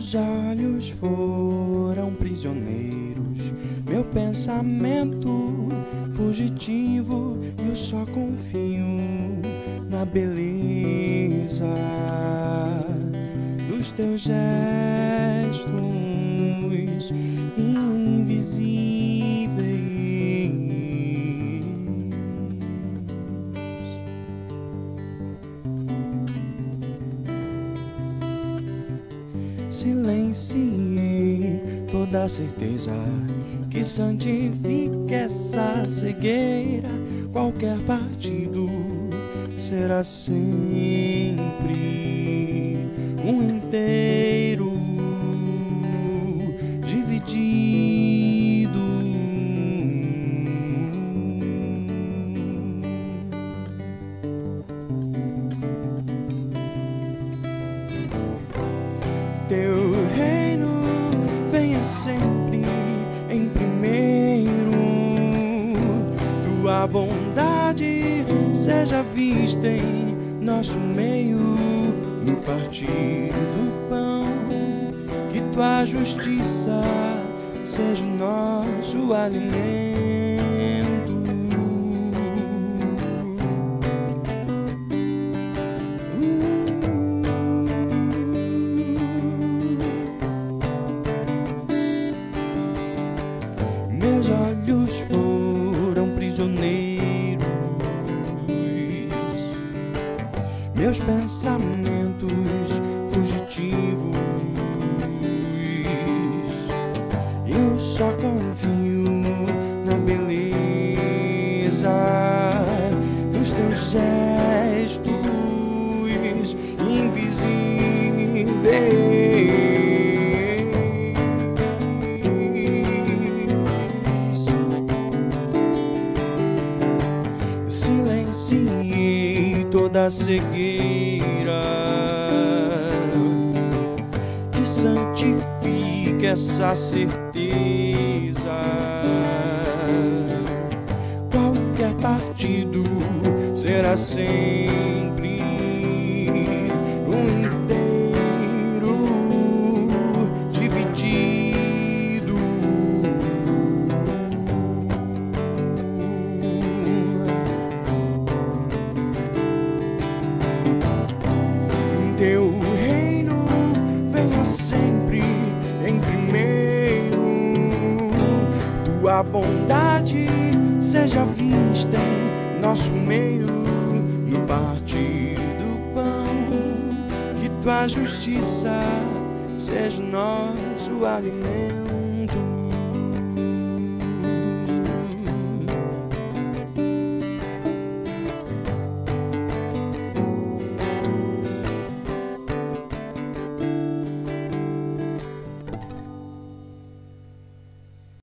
Meus olhos foram prisioneiros, meu pensamento fugitivo. Eu só confio na beleza dos teus gestos Silenciei toda certeza que santifica essa cegueira. Qualquer partido será sempre um Tua bondade seja vista em nosso meio, no partir do pão. Que tua justiça seja nosso alimento. Meus pensamentos fugitivos. Eu só confio na beleza dos teus gestos toda cegueira que santifique essa certeza. Qualquer partido será sempre Tua bondade seja vista em nosso meio, no partir do pão. Que tua justiça seja nosso alimento.